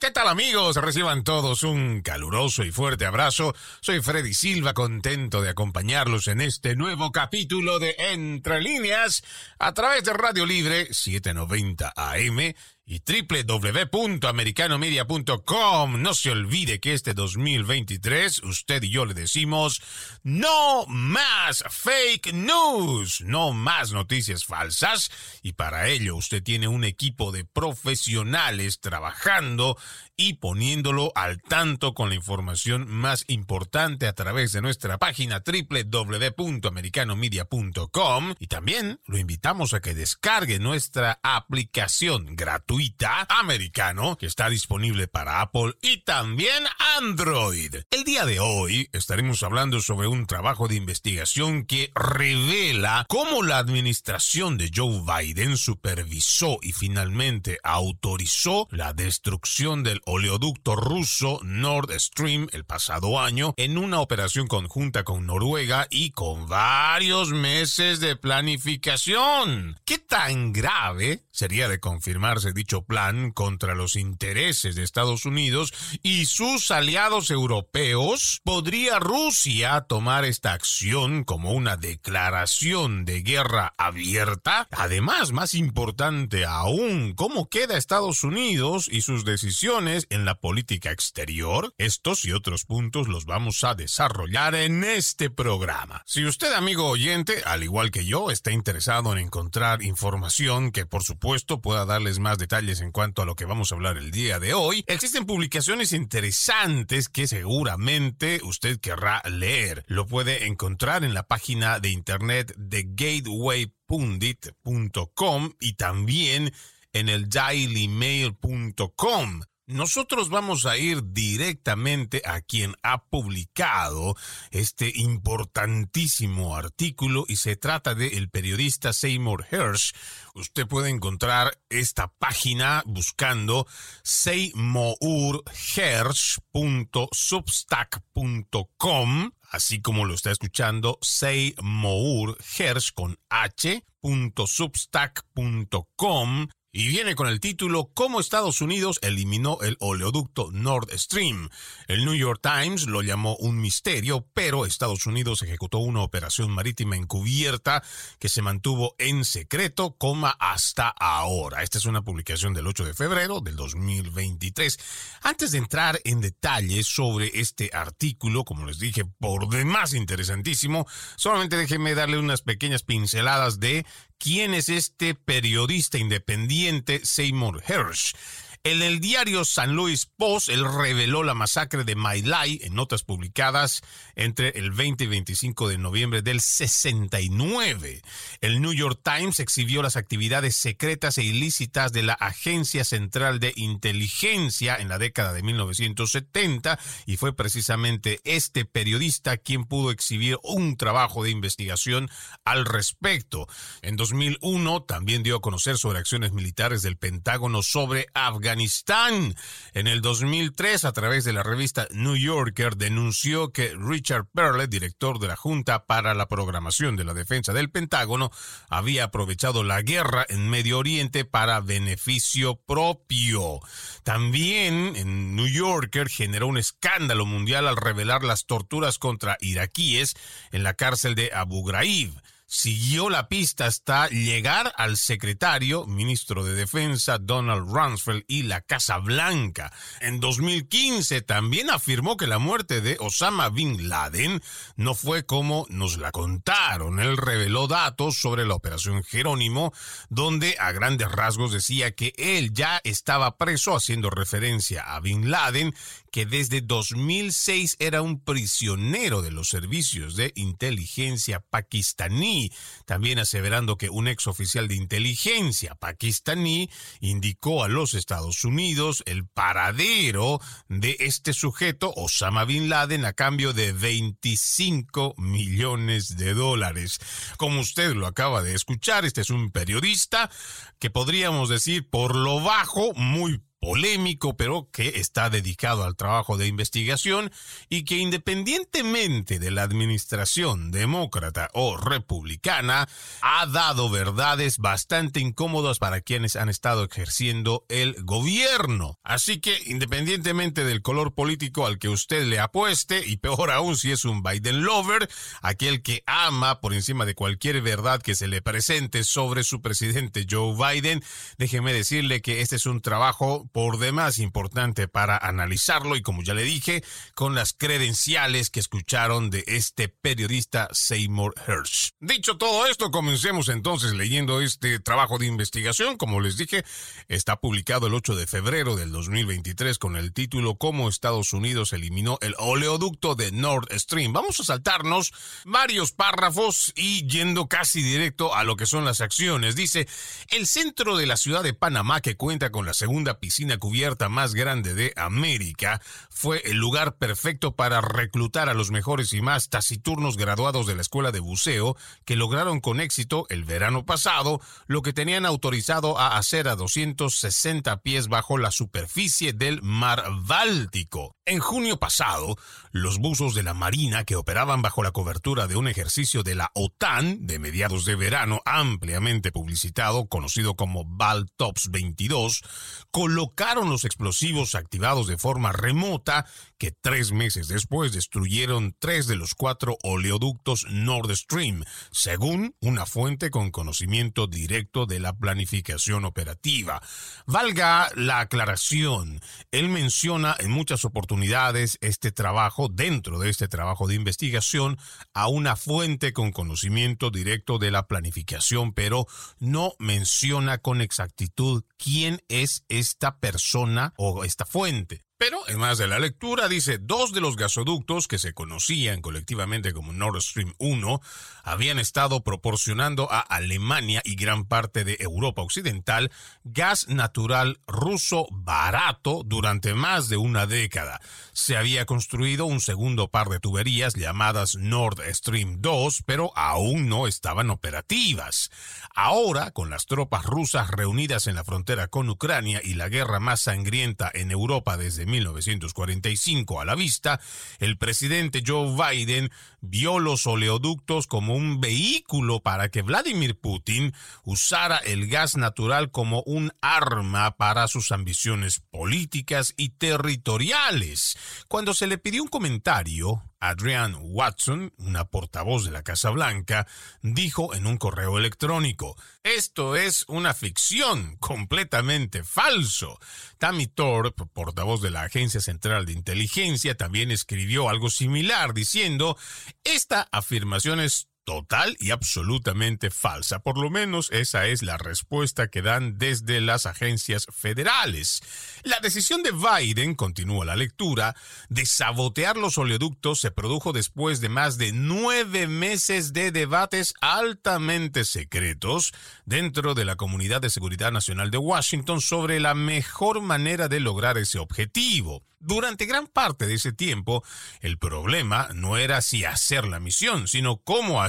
¿Qué tal amigos? Reciban todos un caluroso y fuerte abrazo. Soy Freddy Silva, contento de acompañarlos en este nuevo capítulo de Entre líneas a través de Radio Libre 790 AM y www.americanomedia.com. No se olvide que este 2023 usted y yo le decimos no más fake news, no más noticias falsas y para ello usted tiene un equipo de profesionales trabajando y poniéndolo al tanto con la información más importante a través de nuestra página www.americanomedia.com y también lo invitamos a que descargue nuestra aplicación gratuita americano que está disponible para Apple y también Android. El día de hoy estaremos hablando sobre un trabajo de investigación que revela cómo la administración de Joe Biden supervisó y finalmente autorizó la destrucción del oleoducto ruso Nord Stream el pasado año en una operación conjunta con Noruega y con varios meses de planificación. ¿Qué tan grave sería de confirmarse dicho plan contra los intereses de Estados Unidos y sus aliados europeos? ¿Podría Rusia tomar esta acción como una declaración de guerra abierta? Además, más importante aún, ¿cómo queda Estados Unidos y sus decisiones en la política exterior? Estos y otros puntos los vamos a desarrollar en este programa. Si usted, amigo oyente, al igual que yo, está interesado en encontrar información que por supuesto pueda darles más detalles en cuanto a lo que vamos a hablar el día de hoy, existen publicaciones interesantes que seguramente usted querrá leer. Lo puede encontrar en la página de internet de gatewaypundit.com y también en el dailymail.com. Nosotros vamos a ir directamente a quien ha publicado este importantísimo artículo y se trata de el periodista Seymour Hersh. Usted puede encontrar esta página buscando seymourhersh.substack.com así como lo está escuchando, Seymour Hersh con h.substack.com y viene con el título Cómo Estados Unidos eliminó el oleoducto Nord Stream. El New York Times lo llamó un misterio, pero Estados Unidos ejecutó una operación marítima encubierta que se mantuvo en secreto, coma hasta ahora. Esta es una publicación del 8 de febrero del 2023. Antes de entrar en detalles sobre este artículo, como les dije, por demás interesantísimo, solamente déjenme darle unas pequeñas pinceladas de quién es este periodista independiente Seymour Hersh. En el diario San Luis Post, él reveló la masacre de My Lai en notas publicadas entre el 20 y 25 de noviembre del 69. El New York Times exhibió las actividades secretas e ilícitas de la Agencia Central de Inteligencia en la década de 1970 y fue precisamente este periodista quien pudo exhibir un trabajo de investigación al respecto. En 2001 también dio a conocer sobre acciones militares del Pentágono sobre Afganistán Afganistán. En el 2003, a través de la revista New Yorker, denunció que Richard Perle, director de la Junta para la Programación de la Defensa del Pentágono, había aprovechado la guerra en Medio Oriente para beneficio propio. También en New Yorker generó un escándalo mundial al revelar las torturas contra iraquíes en la cárcel de Abu Ghraib siguió la pista hasta llegar al secretario, ministro de Defensa Donald Rumsfeld y la Casa Blanca. En 2015 también afirmó que la muerte de Osama Bin Laden no fue como nos la contaron. Él reveló datos sobre la operación Jerónimo, donde a grandes rasgos decía que él ya estaba preso, haciendo referencia a Bin Laden, que desde 2006 era un prisionero de los servicios de inteligencia pakistaní también aseverando que un ex oficial de inteligencia pakistaní indicó a los Estados Unidos el paradero de este sujeto, Osama Bin Laden, a cambio de 25 millones de dólares. Como usted lo acaba de escuchar, este es un periodista que podríamos decir por lo bajo, muy polémico, pero que está dedicado al trabajo de investigación y que independientemente de la administración demócrata o republicana, ha dado verdades bastante incómodas para quienes han estado ejerciendo el gobierno. Así que independientemente del color político al que usted le apueste, y peor aún si es un Biden lover, aquel que ama por encima de cualquier verdad que se le presente sobre su presidente Joe Biden, déjeme decirle que este es un trabajo por demás importante para analizarlo y como ya le dije, con las credenciales que escucharon de este periodista Seymour Hersh. Dicho todo esto, comencemos entonces leyendo este trabajo de investigación. Como les dije, está publicado el 8 de febrero del 2023 con el título Cómo Estados Unidos eliminó el oleoducto de Nord Stream. Vamos a saltarnos varios párrafos y yendo casi directo a lo que son las acciones. Dice, el centro de la ciudad de Panamá, que cuenta con la segunda piscina cubierta más grande de América, fue el lugar perfecto para reclutar a los mejores y más taciturnos graduados de la escuela de buceo que lograron con éxito el verano pasado lo que tenían autorizado a hacer a 260 pies bajo la superficie del mar Báltico. En junio pasado, los buzos de la Marina que operaban bajo la cobertura de un ejercicio de la OTAN de mediados de verano ampliamente publicitado, conocido como Baltops 22, colocaron los explosivos activados de forma remota que tres meses después destruyeron tres de los cuatro oleoductos Nord Stream, según una fuente con conocimiento directo de la planificación operativa. Valga la aclaración, él menciona en muchas oportunidades este trabajo, dentro de este trabajo de investigación, a una fuente con conocimiento directo de la planificación, pero no menciona con exactitud quién es esta persona o esta fuente. Pero, además de la lectura, dice, dos de los gasoductos que se conocían colectivamente como Nord Stream 1 habían estado proporcionando a Alemania y gran parte de Europa Occidental gas natural ruso barato durante más de una década. Se había construido un segundo par de tuberías llamadas Nord Stream 2, pero aún no estaban operativas. Ahora, con las tropas rusas reunidas en la frontera con Ucrania y la guerra más sangrienta en Europa desde 1945 a la vista, el presidente Joe Biden vio los oleoductos como un vehículo para que Vladimir Putin usara el gas natural como un arma para sus ambiciones políticas y territoriales. Cuando se le pidió un comentario, Adrian Watson, una portavoz de la Casa Blanca, dijo en un correo electrónico, esto es una ficción completamente falso. Tammy Thorpe, portavoz de la Agencia Central de Inteligencia, también escribió algo similar diciendo, esta afirmación es total y absolutamente falsa. Por lo menos esa es la respuesta que dan desde las agencias federales. La decisión de Biden, continúa la lectura, de sabotear los oleoductos se produjo después de más de nueve meses de debates altamente secretos dentro de la Comunidad de Seguridad Nacional de Washington sobre la mejor manera de lograr ese objetivo. Durante gran parte de ese tiempo, el problema no era si hacer la misión, sino cómo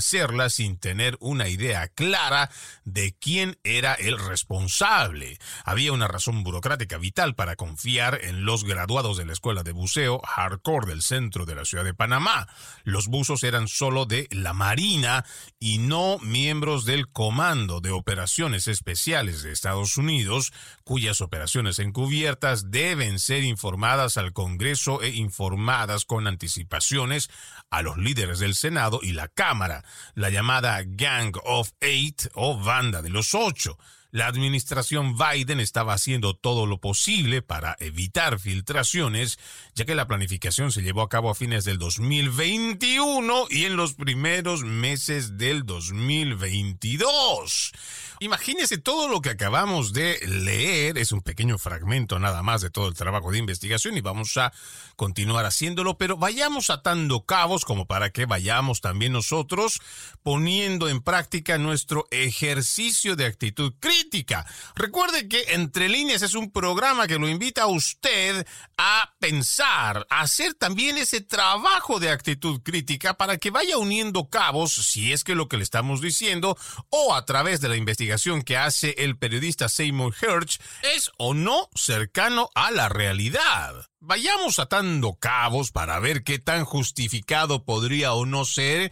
sin tener una idea clara de quién era el responsable. Había una razón burocrática vital para confiar en los graduados de la escuela de buceo hardcore del centro de la ciudad de Panamá. Los buzos eran solo de la Marina y no miembros del Comando de Operaciones Especiales de Estados Unidos, cuyas operaciones encubiertas deben ser informadas al Congreso e informadas con anticipaciones a los líderes del Senado y la Cámara, la llamada Gang of Eight o Banda de los Ocho. La administración Biden estaba haciendo todo lo posible para evitar filtraciones, ya que la planificación se llevó a cabo a fines del 2021 y en los primeros meses del 2022. Imagínese todo lo que acabamos de leer, es un pequeño fragmento nada más de todo el trabajo de investigación y vamos a continuar haciéndolo, pero vayamos atando cabos como para que vayamos también nosotros poniendo en práctica nuestro ejercicio de actitud crítica. Recuerde que Entre líneas es un programa que lo invita a usted a pensar, a hacer también ese trabajo de actitud crítica para que vaya uniendo cabos, si es que lo que le estamos diciendo, o a través de la investigación que hace el periodista Seymour Hersh es o no cercano a la realidad. Vayamos atando cabos para ver qué tan justificado podría o no ser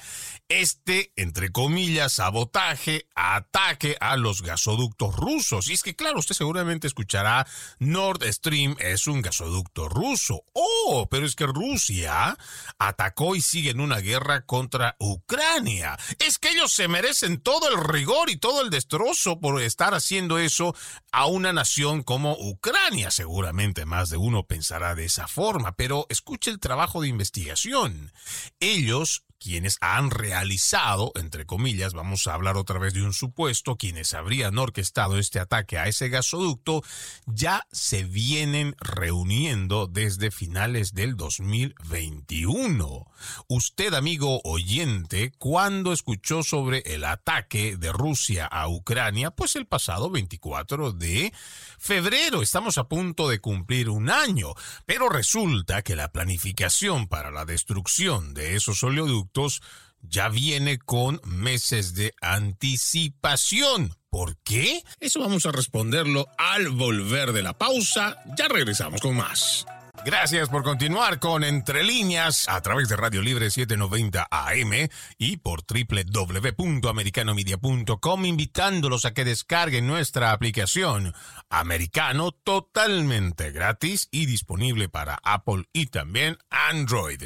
este, entre comillas, sabotaje, ataque a los gasoductos rusos. Y es que, claro, usted seguramente escuchará, Nord Stream es un gasoducto ruso. Oh, pero es que Rusia atacó y sigue en una guerra contra Ucrania. Es que ellos se merecen todo el rigor y todo el destrozo por estar haciendo eso a una nación como Ucrania. Seguramente más de uno pensará de esa forma, pero escuche el trabajo de investigación. Ellos quienes han realizado, entre comillas, vamos a hablar otra vez de un supuesto, quienes habrían orquestado este ataque a ese gasoducto, ya se vienen reuniendo desde finales del 2021. Usted, amigo oyente, ¿cuándo escuchó sobre el ataque de Rusia a Ucrania? Pues el pasado 24 de febrero. Estamos a punto de cumplir un año, pero resulta que la planificación para la destrucción de esos oleoductos ya viene con meses de anticipación. ¿Por qué? Eso vamos a responderlo al volver de la pausa. Ya regresamos con más. Gracias por continuar con Entre Líneas a través de Radio Libre 790 AM y por www.americanomedia.com invitándolos a que descarguen nuestra aplicación Americano totalmente gratis y disponible para Apple y también Android.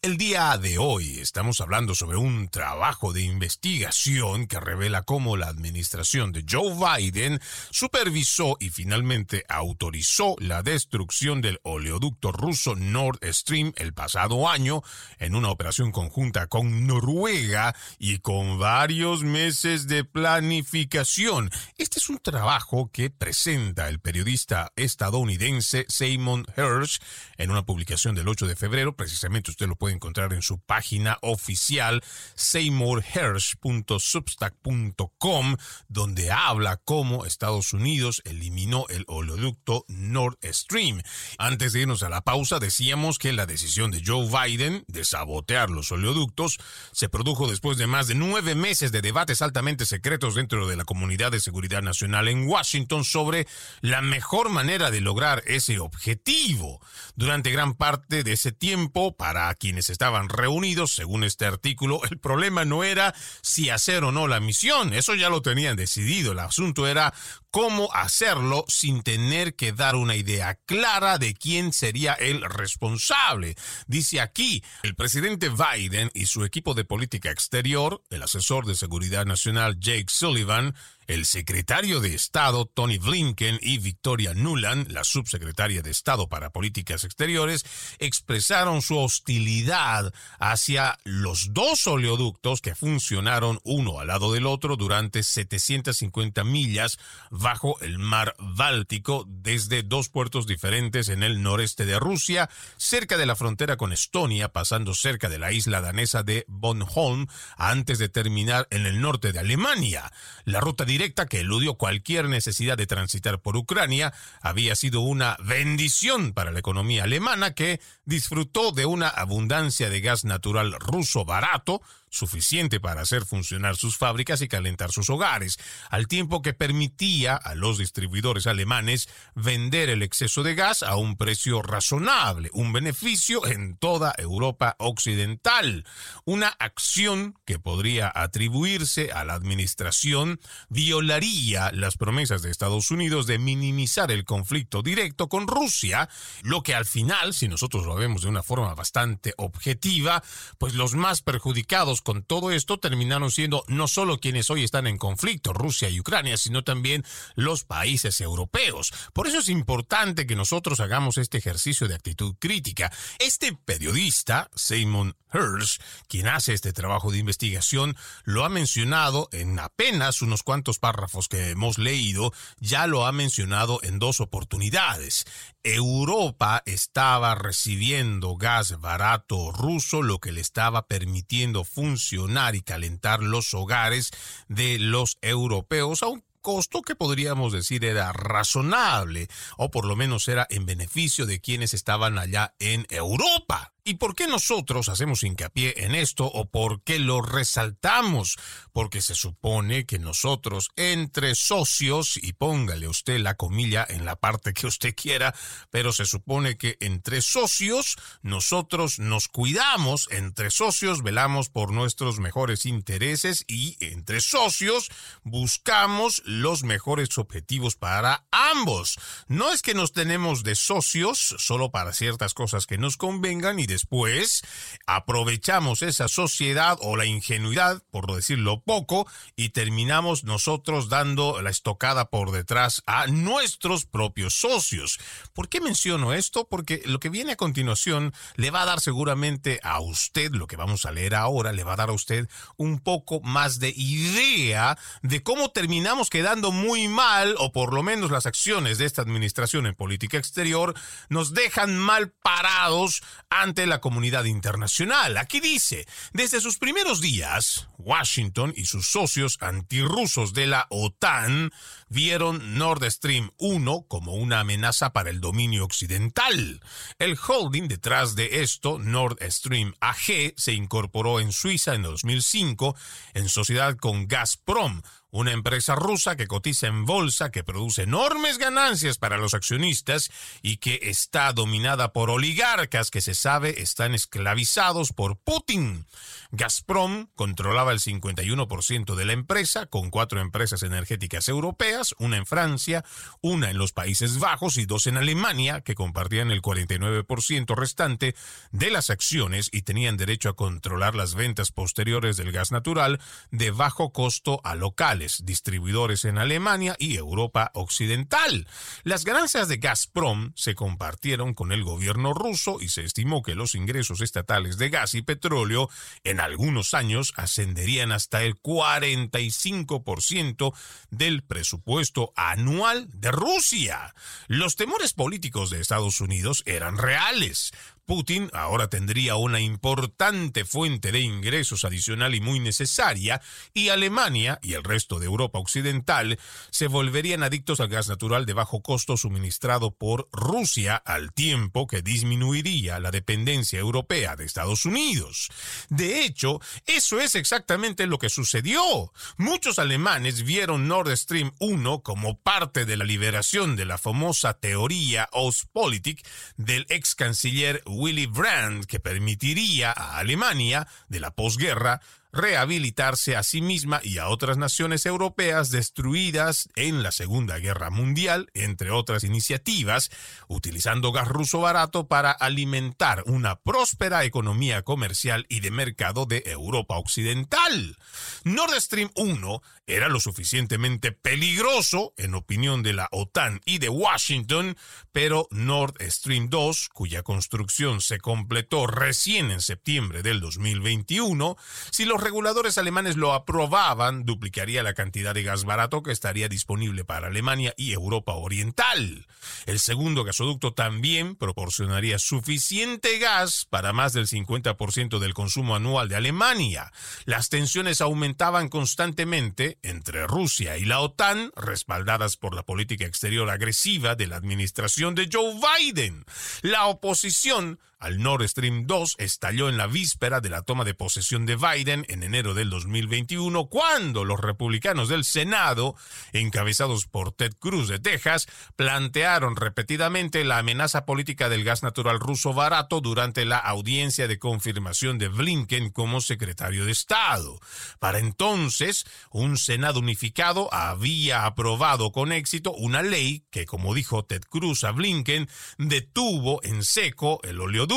El día de hoy estamos hablando sobre un trabajo de investigación que revela cómo la administración de Joe Biden supervisó y finalmente autorizó la destrucción del oleoducto ruso Nord Stream el pasado año en una operación conjunta con Noruega y con varios meses de planificación. Este es un trabajo que presenta el periodista estadounidense Simon Hirsch en una publicación del 8 de febrero. Precisamente usted lo puede encontrar en su página oficial seymourhersh.substack.com donde habla cómo Estados Unidos eliminó el oleoducto Nord Stream. Antes de irnos a la pausa decíamos que la decisión de Joe Biden de sabotear los oleoductos se produjo después de más de nueve meses de debates altamente secretos dentro de la comunidad de seguridad nacional en Washington sobre la mejor manera de lograr ese objetivo. Durante gran parte de ese tiempo, para quienes estaban reunidos, según este artículo, el problema no era si hacer o no la misión, eso ya lo tenían decidido, el asunto era cómo hacerlo sin tener que dar una idea clara de quién sería el responsable. Dice aquí, el presidente Biden y su equipo de política exterior, el asesor de seguridad nacional Jake Sullivan, el secretario de Estado Tony Blinken y Victoria Nuland, la subsecretaria de Estado para Políticas Exteriores, expresaron su hostilidad hacia los dos oleoductos que funcionaron uno al lado del otro durante 750 millas bajo el mar Báltico desde dos puertos diferentes en el noreste de Rusia, cerca de la frontera con Estonia, pasando cerca de la isla danesa de Bornholm, antes de terminar en el norte de Alemania. La ruta directa que eludió cualquier necesidad de transitar por Ucrania había sido una bendición para la economía alemana que disfrutó de una abundancia de gas natural ruso barato, suficiente para hacer funcionar sus fábricas y calentar sus hogares, al tiempo que permitía a los distribuidores alemanes vender el exceso de gas a un precio razonable, un beneficio en toda Europa occidental, una acción que podría atribuirse a la administración violaría las promesas de Estados Unidos de minimizar el conflicto directo con Rusia, lo que al final, si nosotros lo vemos de una forma bastante objetiva, pues los más perjudicados con todo esto terminaron siendo no solo quienes hoy están en conflicto, Rusia y Ucrania, sino también los países europeos. Por eso es importante que nosotros hagamos este ejercicio de actitud crítica. Este periodista, Simon Hirsch, quien hace este trabajo de investigación, lo ha mencionado en apenas unos cuantos párrafos que hemos leído, ya lo ha mencionado en dos oportunidades. Europa estaba recibiendo gas barato ruso, lo que le estaba permitiendo funcionar y calentar los hogares de los europeos a un costo que podríamos decir era razonable, o por lo menos era en beneficio de quienes estaban allá en Europa. ¿Y por qué nosotros hacemos hincapié en esto o por qué lo resaltamos? Porque se supone que nosotros entre socios, y póngale usted la comilla en la parte que usted quiera, pero se supone que entre socios nosotros nos cuidamos, entre socios velamos por nuestros mejores intereses y entre socios buscamos los mejores objetivos para ambos. No es que nos tenemos de socios solo para ciertas cosas que nos convengan y de después aprovechamos esa sociedad o la ingenuidad, por decirlo poco, y terminamos nosotros dando la estocada por detrás a nuestros propios socios. ¿Por qué menciono esto? Porque lo que viene a continuación le va a dar seguramente a usted, lo que vamos a leer ahora, le va a dar a usted un poco más de idea de cómo terminamos quedando muy mal, o por lo menos las acciones de esta administración en política exterior nos dejan mal parados ante la comunidad internacional. Aquí dice, desde sus primeros días, Washington y sus socios antirrusos de la OTAN vieron Nord Stream 1 como una amenaza para el dominio occidental. El holding detrás de esto, Nord Stream AG, se incorporó en Suiza en 2005 en sociedad con Gazprom, una empresa rusa que cotiza en bolsa, que produce enormes ganancias para los accionistas y que está dominada por oligarcas que se sabe están esclavizados por Putin. Gazprom controlaba el 51% de la empresa, con cuatro empresas energéticas europeas, una en Francia, una en los Países Bajos y dos en Alemania, que compartían el 49% restante de las acciones y tenían derecho a controlar las ventas posteriores del gas natural de bajo costo a locales distribuidores en Alemania y Europa Occidental. Las ganancias de Gazprom se compartieron con el gobierno ruso y se estimó que los ingresos estatales de gas y petróleo en algunos años ascenderían hasta el 45% del presupuesto anual de Rusia. Los temores políticos de Estados Unidos eran reales. Putin ahora tendría una importante fuente de ingresos adicional y muy necesaria, y Alemania y el resto de Europa Occidental se volverían adictos al gas natural de bajo costo suministrado por Rusia al tiempo que disminuiría la dependencia europea de Estados Unidos. De hecho, eso es exactamente lo que sucedió. Muchos alemanes vieron Nord Stream 1 como parte de la liberación de la famosa teoría Ostpolitik del ex canciller Willy Brandt que permitiría a Alemania de la posguerra rehabilitarse a sí misma y a otras naciones europeas destruidas en la Segunda Guerra Mundial, entre otras iniciativas, utilizando gas ruso barato para alimentar una próspera economía comercial y de mercado de Europa Occidental. Nord Stream 1 era lo suficientemente peligroso, en opinión de la OTAN y de Washington, pero Nord Stream 2, cuya construcción se completó recién en septiembre del 2021, si los reguladores alemanes lo aprobaban, duplicaría la cantidad de gas barato que estaría disponible para Alemania y Europa Oriental. El segundo gasoducto también proporcionaría suficiente gas para más del 50% del consumo anual de Alemania. Las tensiones aumentaban constantemente entre Rusia y la OTAN, respaldadas por la política exterior agresiva de la administración de Joe Biden. La oposición al Nord Stream 2 estalló en la víspera de la toma de posesión de Biden en enero del 2021, cuando los republicanos del Senado, encabezados por Ted Cruz de Texas, plantearon repetidamente la amenaza política del gas natural ruso barato durante la audiencia de confirmación de Blinken como secretario de Estado. Para entonces, un Senado unificado había aprobado con éxito una ley que, como dijo Ted Cruz a Blinken, detuvo en seco el oleoducto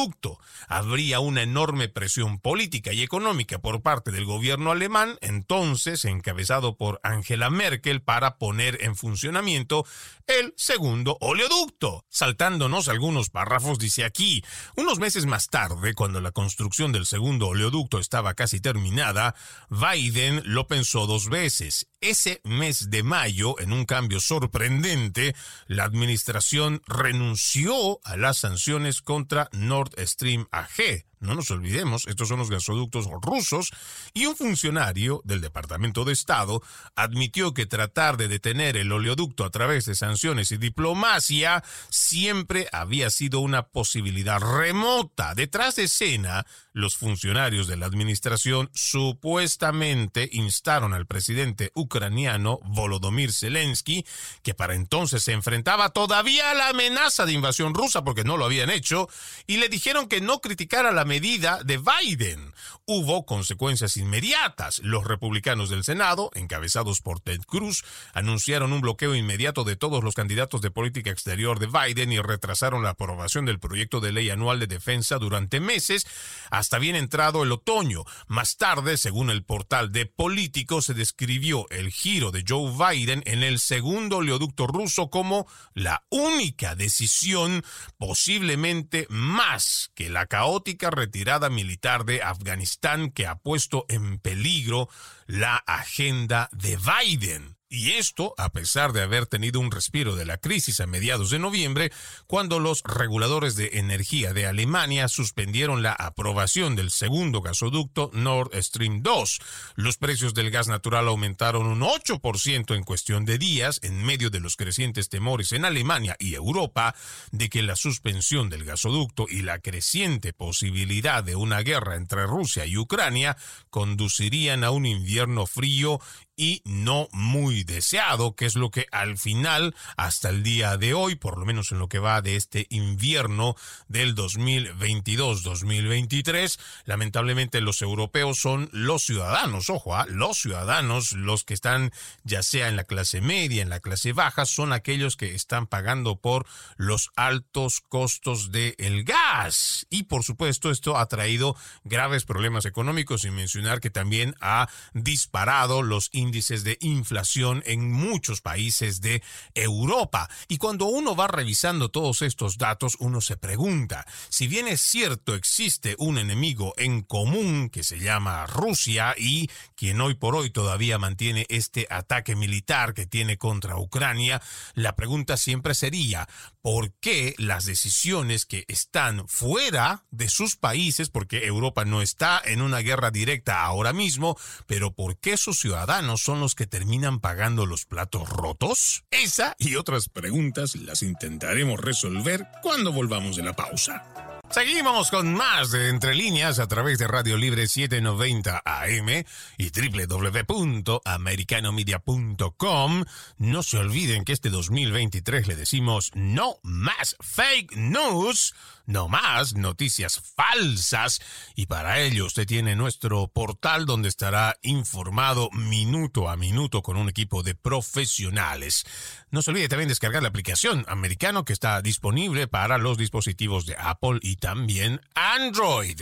Habría una enorme presión política y económica por parte del gobierno alemán, entonces encabezado por Angela Merkel, para poner en funcionamiento el segundo oleoducto. Saltándonos algunos párrafos, dice aquí, unos meses más tarde, cuando la construcción del segundo oleoducto estaba casi terminada, Biden lo pensó dos veces. Ese mes de mayo, en un cambio sorprendente, la administración renunció a las sanciones contra Nord Stream AG no nos olvidemos, estos son los gasoductos rusos, y un funcionario del Departamento de Estado admitió que tratar de detener el oleoducto a través de sanciones y diplomacia siempre había sido una posibilidad remota. Detrás de escena, los funcionarios de la administración supuestamente instaron al presidente ucraniano Volodymyr Zelensky, que para entonces se enfrentaba todavía a la amenaza de invasión rusa porque no lo habían hecho, y le dijeron que no criticara la medida de Biden. Hubo consecuencias inmediatas. Los republicanos del Senado, encabezados por Ted Cruz, anunciaron un bloqueo inmediato de todos los candidatos de política exterior de Biden y retrasaron la aprobación del proyecto de ley anual de defensa durante meses hasta bien entrado el otoño. Más tarde, según el portal de Político, se describió el giro de Joe Biden en el segundo oleoducto ruso como la única decisión posiblemente más que la caótica retirada militar de Afganistán que ha puesto en peligro la agenda de Biden. Y esto a pesar de haber tenido un respiro de la crisis a mediados de noviembre, cuando los reguladores de energía de Alemania suspendieron la aprobación del segundo gasoducto Nord Stream 2. Los precios del gas natural aumentaron un 8% en cuestión de días en medio de los crecientes temores en Alemania y Europa de que la suspensión del gasoducto y la creciente posibilidad de una guerra entre Rusia y Ucrania conducirían a un invierno frío y no muy deseado, que es lo que al final, hasta el día de hoy, por lo menos en lo que va de este invierno del 2022-2023, lamentablemente los europeos son los ciudadanos, ojo, ¿ah? los ciudadanos, los que están ya sea en la clase media, en la clase baja, son aquellos que están pagando por los altos costos del gas. Y por supuesto esto ha traído graves problemas económicos, sin mencionar que también ha disparado los índices de inflación en muchos países de Europa. Y cuando uno va revisando todos estos datos, uno se pregunta, si bien es cierto existe un enemigo en común que se llama Rusia y quien hoy por hoy todavía mantiene este ataque militar que tiene contra Ucrania, la pregunta siempre sería, ¿por qué las decisiones que están fuera de sus países, porque Europa no está en una guerra directa ahora mismo, pero por qué sus ciudadanos son los que terminan pagando los platos rotos? Esa y otras preguntas las intentaremos resolver cuando volvamos de la pausa. Seguimos con más de Entre Líneas a través de Radio Libre 790 AM y www.americanomedia.com. No se olviden que este 2023 le decimos no más fake news no más noticias falsas y para ello usted tiene nuestro portal donde estará informado minuto a minuto con un equipo de profesionales. No se olvide también descargar la aplicación americano que está disponible para los dispositivos de Apple y también Android.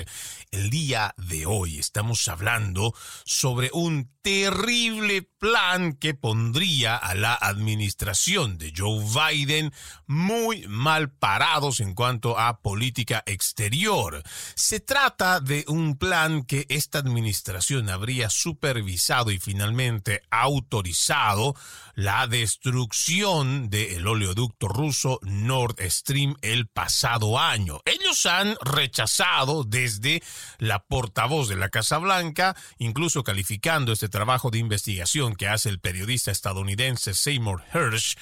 El día de hoy estamos hablando sobre un terrible plan que pondría a la administración de Joe Biden muy mal parados en cuanto a política exterior. Se trata de un plan que esta administración habría supervisado y finalmente autorizado la destrucción del oleoducto ruso Nord Stream el pasado año. Ellos han rechazado desde la portavoz de la Casa Blanca, incluso calificando este trabajo de investigación que hace el periodista estadounidense Seymour Hersh,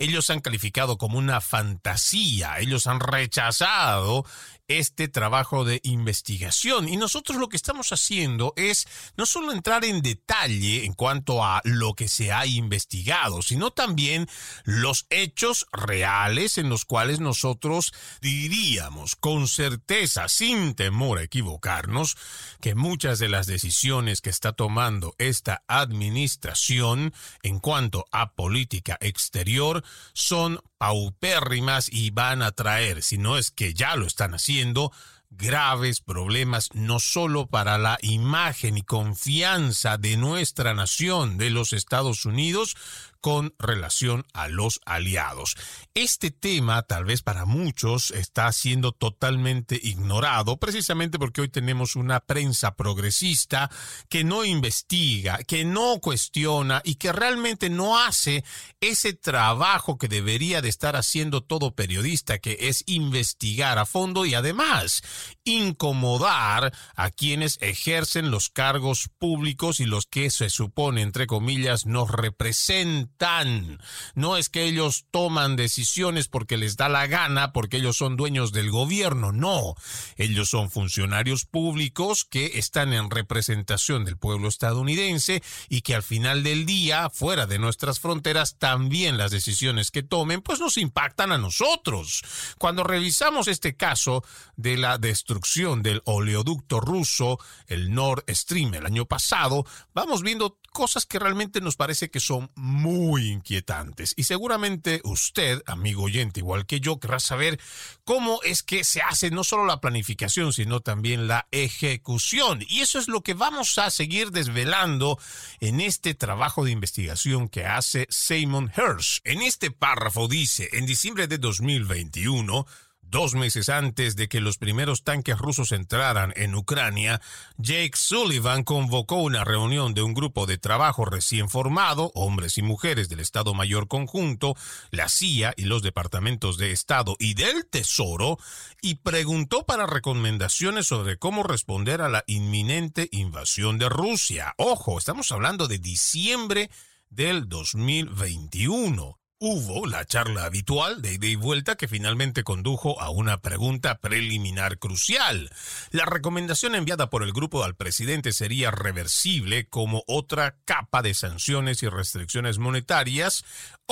ellos han calificado como una fantasía, ellos han rechazado este trabajo de investigación. Y nosotros lo que estamos haciendo es no solo entrar en detalle en cuanto a lo que se ha investigado, sino también los hechos reales en los cuales nosotros diríamos con certeza, sin temor a equivocarnos, que muchas de las decisiones que está tomando esta administración en cuanto a política exterior son paupérrimas y van a traer, si no es que ya lo están haciendo, graves problemas no solo para la imagen y confianza de nuestra nación, de los Estados Unidos, con relación a los aliados. Este tema tal vez para muchos está siendo totalmente ignorado precisamente porque hoy tenemos una prensa progresista que no investiga, que no cuestiona y que realmente no hace ese trabajo que debería de estar haciendo todo periodista, que es investigar a fondo y además incomodar a quienes ejercen los cargos públicos y los que se supone, entre comillas, nos representan. No es que ellos toman decisiones porque les da la gana, porque ellos son dueños del gobierno, no. Ellos son funcionarios públicos que están en representación del pueblo estadounidense y que al final del día, fuera de nuestras fronteras, también las decisiones que tomen, pues nos impactan a nosotros. Cuando revisamos este caso de la destrucción del oleoducto ruso, el Nord Stream, el año pasado, vamos viendo cosas que realmente nos parece que son muy inquietantes. Y seguramente usted, amigo oyente, igual que yo, querrá saber cómo es que se hace no solo la planificación, sino también la ejecución. Y eso es lo que vamos a seguir desvelando en este trabajo de investigación que hace Simon Hirsch. En este párrafo dice, en diciembre de 2021, Dos meses antes de que los primeros tanques rusos entraran en Ucrania, Jake Sullivan convocó una reunión de un grupo de trabajo recién formado, hombres y mujeres del Estado Mayor Conjunto, la CIA y los departamentos de Estado y del Tesoro, y preguntó para recomendaciones sobre cómo responder a la inminente invasión de Rusia. Ojo, estamos hablando de diciembre del 2021. Hubo la charla habitual de ida y vuelta que finalmente condujo a una pregunta preliminar crucial. La recomendación enviada por el grupo al presidente sería reversible como otra capa de sanciones y restricciones monetarias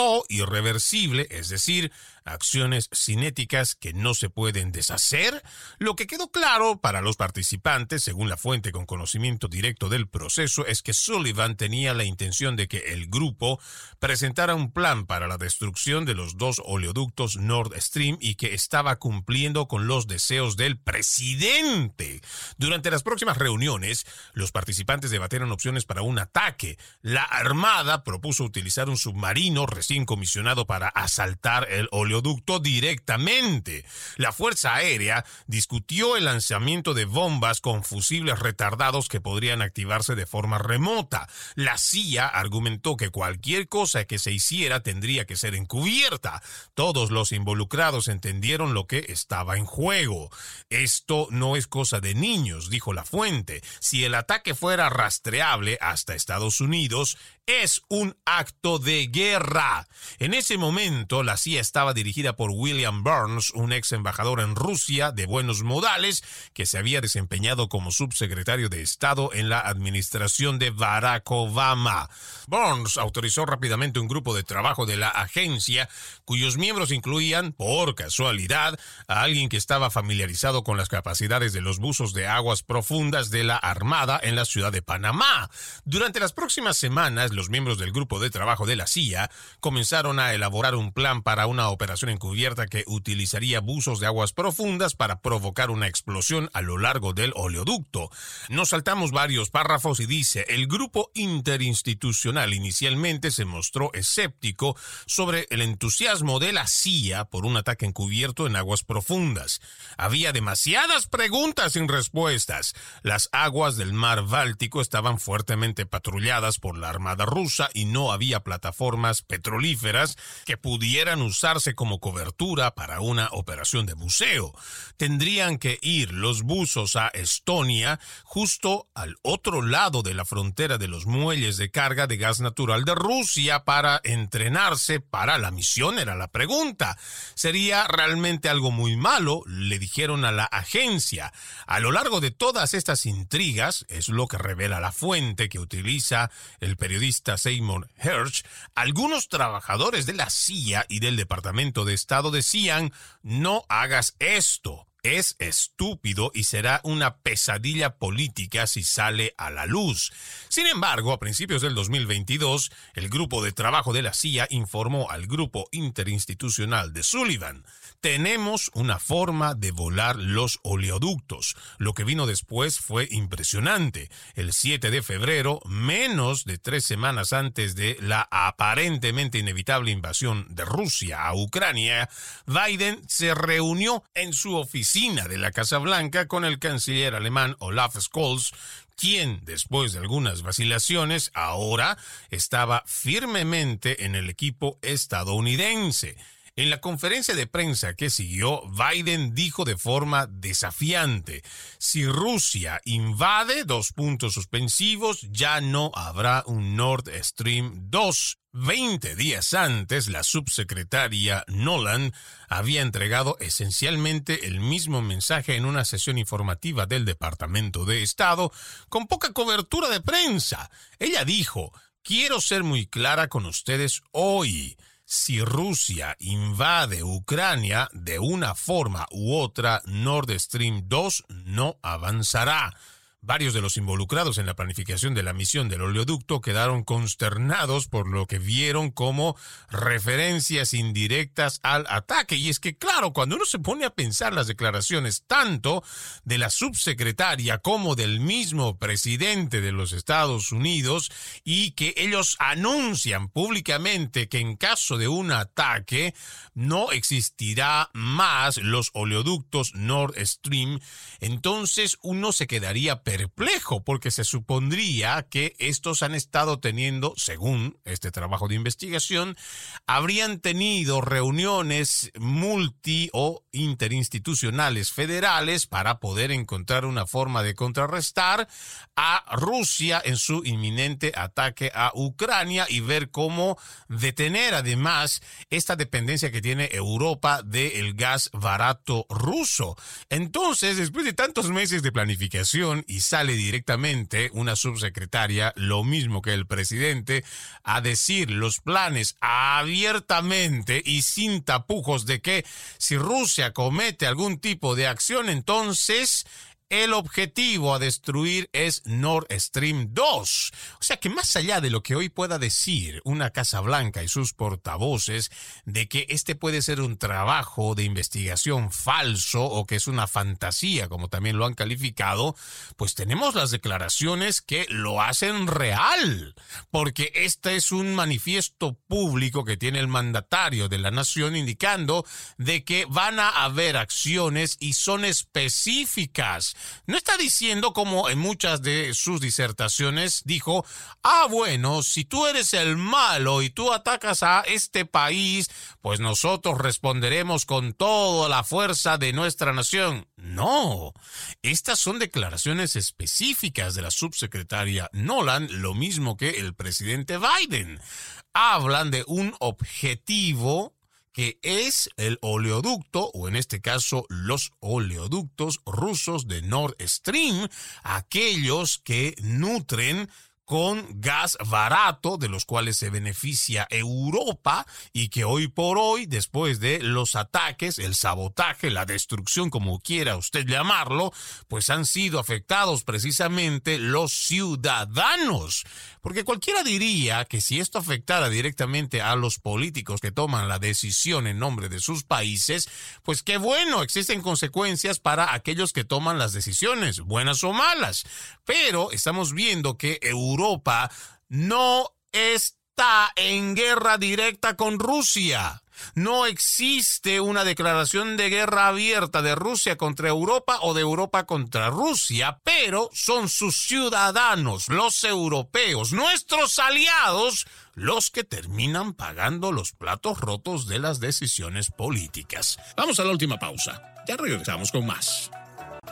o irreversible, es decir, acciones cinéticas que no se pueden deshacer, lo que quedó claro para los participantes, según la fuente con conocimiento directo del proceso, es que Sullivan tenía la intención de que el grupo presentara un plan para la destrucción de los dos oleoductos Nord Stream y que estaba cumpliendo con los deseos del presidente. Durante las próximas reuniones, los participantes debatieron opciones para un ataque. La Armada propuso utilizar un submarino comisionado para asaltar el oleoducto directamente. La Fuerza Aérea discutió el lanzamiento de bombas con fusibles retardados que podrían activarse de forma remota. La CIA argumentó que cualquier cosa que se hiciera tendría que ser encubierta. Todos los involucrados entendieron lo que estaba en juego. Esto no es cosa de niños, dijo la fuente. Si el ataque fuera rastreable hasta Estados Unidos, es un acto de guerra. En ese momento, la CIA estaba dirigida por William Burns, un ex embajador en Rusia de buenos modales, que se había desempeñado como subsecretario de Estado en la administración de Barack Obama. Burns autorizó rápidamente un grupo de trabajo de la agencia, cuyos miembros incluían, por casualidad, a alguien que estaba familiarizado con las capacidades de los buzos de aguas profundas de la Armada en la ciudad de Panamá. Durante las próximas semanas, los miembros del grupo de trabajo de la CIA comenzaron a elaborar un plan para una operación encubierta que utilizaría buzos de aguas profundas para provocar una explosión a lo largo del oleoducto. Nos saltamos varios párrafos y dice, el grupo interinstitucional inicialmente se mostró escéptico sobre el entusiasmo de la CIA por un ataque encubierto en aguas profundas. Había demasiadas preguntas sin respuestas. Las aguas del mar Báltico estaban fuertemente patrulladas por la Armada rusa y no había plataformas petrolíferas que pudieran usarse como cobertura para una operación de buceo. Tendrían que ir los buzos a Estonia, justo al otro lado de la frontera de los muelles de carga de gas natural de Rusia para entrenarse para la misión, era la pregunta. ¿Sería realmente algo muy malo? Le dijeron a la agencia. A lo largo de todas estas intrigas, es lo que revela la fuente que utiliza el periodista Seymour Hersh, algunos trabajadores de la CIA y del Departamento de Estado decían, no hagas esto. Es estúpido y será una pesadilla política si sale a la luz. Sin embargo, a principios del 2022, el grupo de trabajo de la CIA informó al grupo interinstitucional de Sullivan tenemos una forma de volar los oleoductos. Lo que vino después fue impresionante. El 7 de febrero, menos de tres semanas antes de la aparentemente inevitable invasión de Rusia a Ucrania, Biden se reunió en su oficina de la Casa Blanca con el canciller alemán Olaf Scholz, quien, después de algunas vacilaciones, ahora estaba firmemente en el equipo estadounidense. En la conferencia de prensa que siguió, Biden dijo de forma desafiante, si Rusia invade dos puntos suspensivos, ya no habrá un Nord Stream 2. Veinte días antes, la subsecretaria Nolan había entregado esencialmente el mismo mensaje en una sesión informativa del Departamento de Estado, con poca cobertura de prensa. Ella dijo, quiero ser muy clara con ustedes hoy si Rusia invade Ucrania de una forma u otra, Nord Stream 2 no avanzará. Varios de los involucrados en la planificación de la misión del oleoducto quedaron consternados por lo que vieron como referencias indirectas al ataque. Y es que, claro, cuando uno se pone a pensar las declaraciones tanto de la subsecretaria como del mismo presidente de los Estados Unidos y que ellos anuncian públicamente que en caso de un ataque no existirá más los oleoductos Nord Stream, entonces uno se quedaría perplejo porque se supondría que estos han estado teniendo, según este trabajo de investigación, habrían tenido reuniones multi o interinstitucionales federales para poder encontrar una forma de contrarrestar a Rusia en su inminente ataque a Ucrania y ver cómo detener además esta dependencia que tiene Europa del gas barato ruso. Entonces, después de tantos meses de planificación y sale directamente una subsecretaria, lo mismo que el presidente, a decir los planes abiertamente y sin tapujos de que si Rusia comete algún tipo de acción, entonces el objetivo a destruir es Nord Stream 2. O sea que más allá de lo que hoy pueda decir una Casa Blanca y sus portavoces de que este puede ser un trabajo de investigación falso o que es una fantasía, como también lo han calificado, pues tenemos las declaraciones que lo hacen real, porque este es un manifiesto público que tiene el mandatario de la nación indicando de que van a haber acciones y son específicas no está diciendo como en muchas de sus disertaciones dijo, ah, bueno, si tú eres el malo y tú atacas a este país, pues nosotros responderemos con toda la fuerza de nuestra nación. No, estas son declaraciones específicas de la subsecretaria Nolan, lo mismo que el presidente Biden. Hablan de un objetivo que es el oleoducto, o en este caso los oleoductos rusos de Nord Stream, aquellos que nutren con gas barato, de los cuales se beneficia Europa y que hoy por hoy, después de los ataques, el sabotaje, la destrucción, como quiera usted llamarlo, pues han sido afectados precisamente los ciudadanos. Porque cualquiera diría que si esto afectara directamente a los políticos que toman la decisión en nombre de sus países, pues qué bueno, existen consecuencias para aquellos que toman las decisiones, buenas o malas. Pero estamos viendo que Europa no está en guerra directa con Rusia. No existe una declaración de guerra abierta de Rusia contra Europa o de Europa contra Rusia, pero son sus ciudadanos, los europeos, nuestros aliados, los que terminan pagando los platos rotos de las decisiones políticas. Vamos a la última pausa. Ya regresamos con más.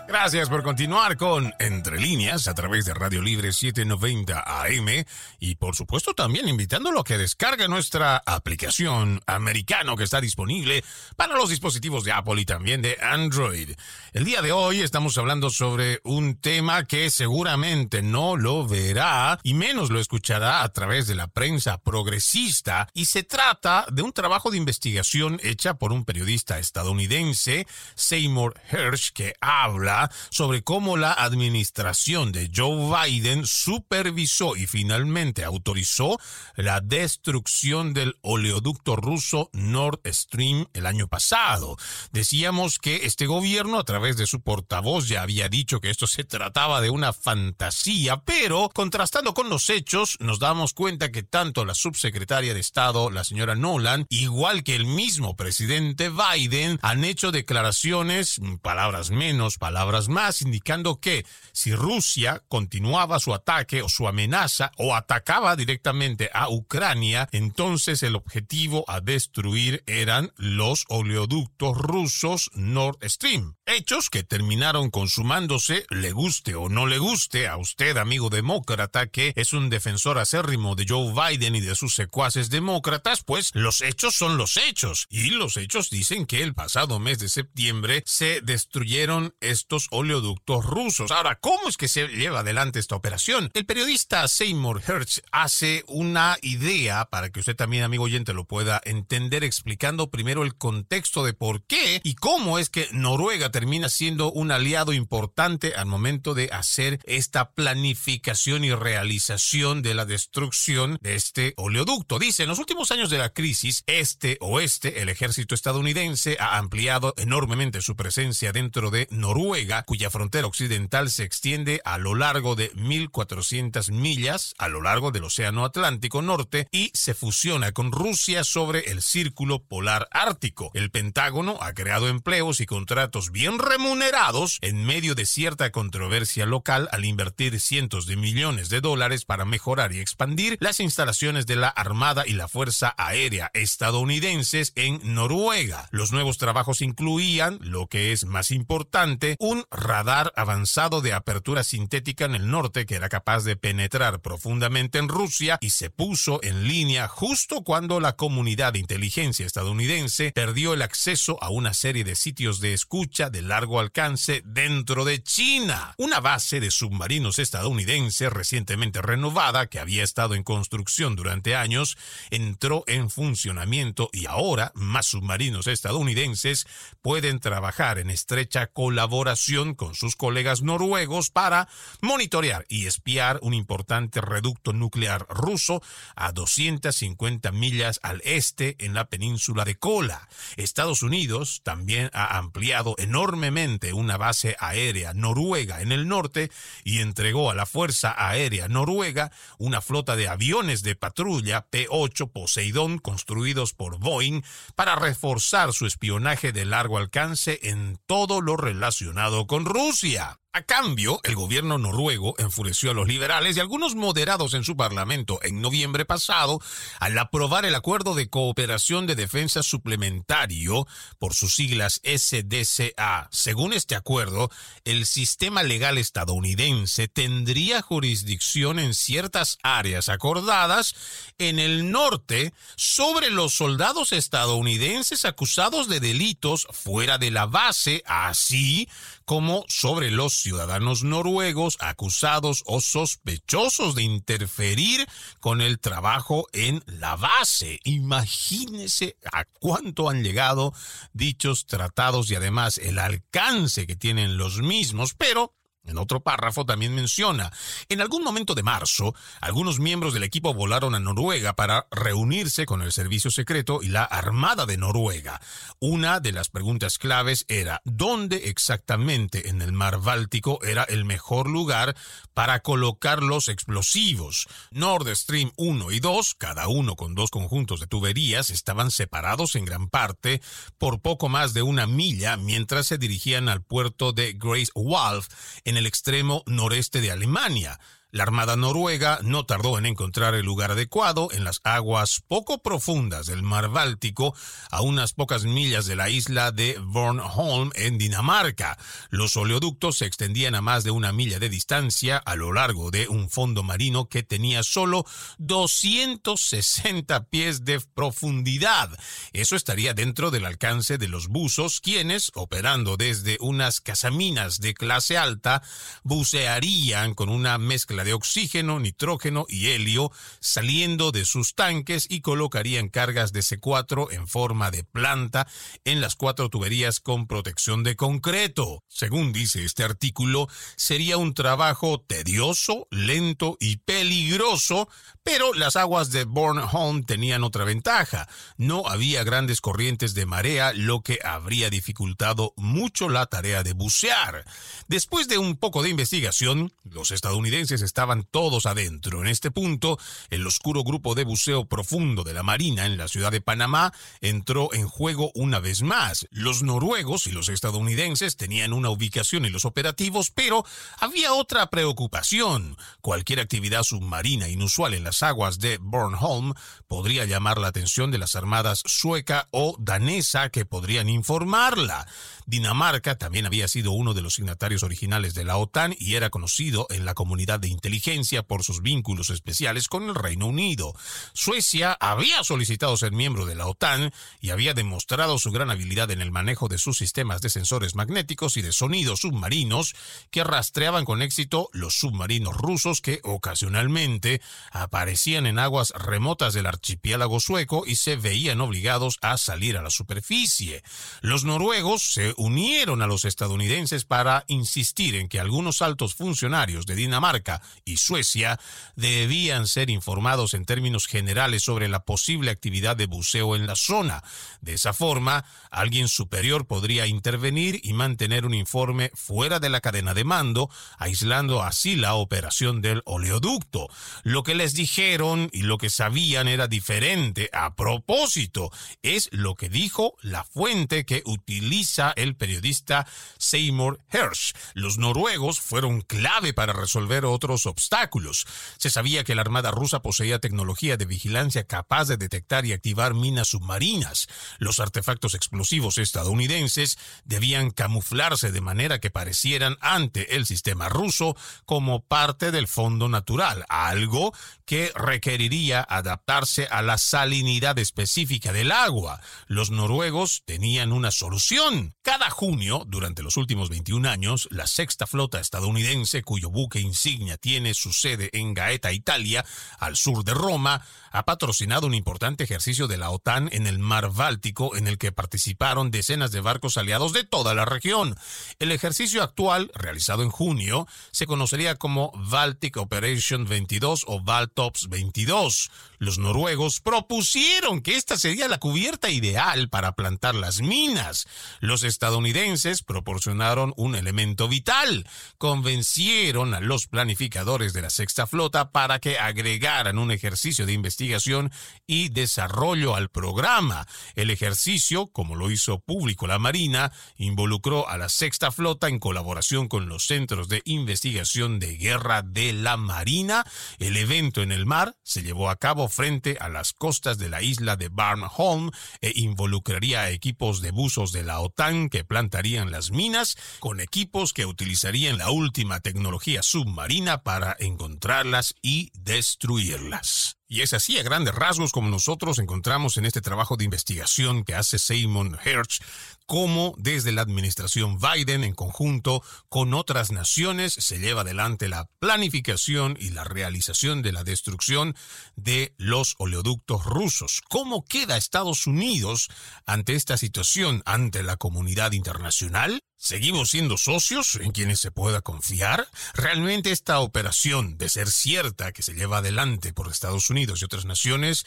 Gracias por continuar con Entre Líneas a través de Radio Libre 790 AM y por supuesto también invitándolo a que descargue nuestra aplicación americano que está disponible para los dispositivos de Apple y también de Android. El día de hoy estamos hablando sobre un tema que seguramente no lo verá y menos lo escuchará a través de la prensa progresista y se trata de un trabajo de investigación hecha por un periodista estadounidense, Seymour Hersh, que habla sobre cómo la administración de Joe Biden supervisó y finalmente autorizó la destrucción del oleoducto ruso Nord Stream el año pasado. Decíamos que este gobierno a través de su portavoz ya había dicho que esto se trataba de una fantasía, pero contrastando con los hechos nos damos cuenta que tanto la subsecretaria de Estado, la señora Nolan, igual que el mismo presidente Biden, han hecho declaraciones, palabras menos, palabras más, indicando que si Rusia continuaba su ataque o su amenaza o atacaba directamente a Ucrania, entonces el objetivo a destruir eran los oleoductos rusos Nord Stream. Hechos que terminaron consumándose, le guste o no le guste a usted, amigo demócrata, que es un defensor acérrimo de Joe Biden y de sus secuaces demócratas, pues los hechos son los hechos. Y los hechos dicen que el pasado mes de septiembre se destruyeron estos oleoductos rusos. Ahora, ¿cómo es que se lleva adelante esta operación? El periodista Seymour Hersh hace una idea para que usted también, amigo oyente, lo pueda entender explicando primero el contexto de por qué y cómo es que Noruega termina siendo un aliado importante al momento de hacer esta planificación y realización de la destrucción de este oleoducto. Dice, en los últimos años de la crisis, este oeste, el ejército estadounidense ha ampliado enormemente su presencia dentro de Noruega cuya frontera occidental se extiende a lo largo de 1.400 millas a lo largo del Océano Atlántico Norte y se fusiona con Rusia sobre el Círculo Polar Ártico. El Pentágono ha creado empleos y contratos bien remunerados en medio de cierta controversia local al invertir cientos de millones de dólares para mejorar y expandir las instalaciones de la Armada y la Fuerza Aérea estadounidenses en Noruega. Los nuevos trabajos incluían, lo que es más importante, un radar avanzado de apertura sintética en el norte que era capaz de penetrar profundamente en Rusia y se puso en línea justo cuando la comunidad de inteligencia estadounidense perdió el acceso a una serie de sitios de escucha de largo alcance dentro de China. Una base de submarinos estadounidense recientemente renovada que había estado en construcción durante años entró en funcionamiento y ahora más submarinos estadounidenses pueden trabajar en estrecha colaboración con sus colegas noruegos para monitorear y espiar un importante reducto nuclear ruso a 250 millas al este en la península de Kola. Estados Unidos también ha ampliado enormemente una base aérea noruega en el norte y entregó a la Fuerza Aérea Noruega una flota de aviones de patrulla P-8 Poseidón construidos por Boeing para reforzar su espionaje de largo alcance en todo lo relacionado con Rusia. A cambio, el gobierno noruego enfureció a los liberales y algunos moderados en su parlamento en noviembre pasado al aprobar el acuerdo de cooperación de defensa suplementario por sus siglas SDCA. Según este acuerdo, el sistema legal estadounidense tendría jurisdicción en ciertas áreas acordadas en el norte sobre los soldados estadounidenses acusados de delitos fuera de la base, así como sobre los ciudadanos noruegos acusados o sospechosos de interferir con el trabajo en la base. Imagínese a cuánto han llegado dichos tratados y además el alcance que tienen los mismos, pero en otro párrafo también menciona, en algún momento de marzo, algunos miembros del equipo volaron a Noruega para reunirse con el servicio secreto y la Armada de Noruega. Una de las preguntas claves era, ¿dónde exactamente en el mar Báltico era el mejor lugar para colocar los explosivos? Nord Stream 1 y 2, cada uno con dos conjuntos de tuberías, estaban separados en gran parte por poco más de una milla mientras se dirigían al puerto de Grace Wolf en el extremo noreste de Alemania. La Armada noruega no tardó en encontrar el lugar adecuado en las aguas poco profundas del mar Báltico, a unas pocas millas de la isla de Bornholm en Dinamarca. Los oleoductos se extendían a más de una milla de distancia a lo largo de un fondo marino que tenía solo 260 pies de profundidad. Eso estaría dentro del alcance de los buzos, quienes, operando desde unas casaminas de clase alta, bucearían con una mezcla de oxígeno, nitrógeno y helio saliendo de sus tanques y colocarían cargas de C4 en forma de planta en las cuatro tuberías con protección de concreto. Según dice este artículo, sería un trabajo tedioso, lento y peligroso, pero las aguas de Bornholm tenían otra ventaja. No había grandes corrientes de marea, lo que habría dificultado mucho la tarea de bucear. Después de un poco de investigación, los estadounidenses estaban todos adentro. En este punto, el oscuro grupo de buceo profundo de la Marina en la ciudad de Panamá entró en juego una vez más. Los noruegos y los estadounidenses tenían una ubicación en los operativos, pero había otra preocupación. Cualquier actividad submarina inusual en aguas de Bornholm podría llamar la atención de las armadas sueca o danesa que podrían informarla. Dinamarca también había sido uno de los signatarios originales de la OTAN y era conocido en la comunidad de inteligencia por sus vínculos especiales con el Reino Unido. Suecia había solicitado ser miembro de la OTAN y había demostrado su gran habilidad en el manejo de sus sistemas de sensores magnéticos y de sonidos submarinos que rastreaban con éxito los submarinos rusos que ocasionalmente aparecían en aguas remotas del archipiélago sueco y se veían obligados a salir a la superficie. Los noruegos se unieron a los estadounidenses para insistir en que algunos altos funcionarios de Dinamarca y Suecia debían ser informados en términos generales sobre la posible actividad de buceo en la zona. De esa forma, alguien superior podría intervenir y mantener un informe fuera de la cadena de mando, aislando así la operación del oleoducto. Lo que les y lo que sabían era diferente a propósito. Es lo que dijo la fuente que utiliza el periodista Seymour Hersh. Los noruegos fueron clave para resolver otros obstáculos. Se sabía que la Armada rusa poseía tecnología de vigilancia capaz de detectar y activar minas submarinas. Los artefactos explosivos estadounidenses debían camuflarse de manera que parecieran ante el sistema ruso como parte del fondo natural, algo que requeriría adaptarse a la salinidad específica del agua. Los noruegos tenían una solución. Cada junio, durante los últimos 21 años, la sexta flota estadounidense, cuyo buque insignia tiene su sede en Gaeta, Italia, al sur de Roma, ha patrocinado un importante ejercicio de la OTAN en el mar Báltico en el que participaron decenas de barcos aliados de toda la región. El ejercicio actual, realizado en junio, se conocería como Baltic Operation 22 o Baltops 22. Los noruegos propusieron que esta sería la cubierta ideal para plantar las minas. Los estadounidenses proporcionaron un elemento vital. Convencieron a los planificadores de la sexta flota para que agregaran un ejercicio de investigación y desarrollo al programa. El ejercicio, como lo hizo público la Marina, involucró a la sexta flota en colaboración con los centros de investigación de guerra de la Marina. El evento en el mar se llevó a cabo frente a las costas de la isla de Barnholm e involucraría a equipos de buzos de la OTAN que plantarían las minas con equipos que utilizarían la última tecnología submarina para encontrarlas y destruirlas. Y es así a grandes rasgos como nosotros encontramos en este trabajo de investigación que hace Simon Hertz, cómo desde la administración Biden en conjunto con otras naciones se lleva adelante la planificación y la realización de la destrucción de los oleoductos rusos. ¿Cómo queda Estados Unidos ante esta situación, ante la comunidad internacional? ¿Seguimos siendo socios en quienes se pueda confiar? ¿Realmente esta operación, de ser cierta que se lleva adelante por Estados Unidos y otras naciones,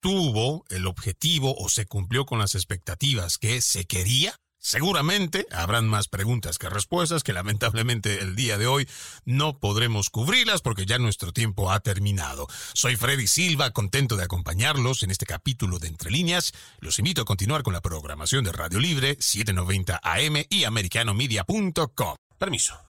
tuvo el objetivo o se cumplió con las expectativas que se quería? Seguramente habrán más preguntas que respuestas que lamentablemente el día de hoy no podremos cubrirlas porque ya nuestro tiempo ha terminado. Soy Freddy Silva, contento de acompañarlos en este capítulo de Entre Líneas. Los invito a continuar con la programación de Radio Libre 790 AM y americanomedia.com. Permiso.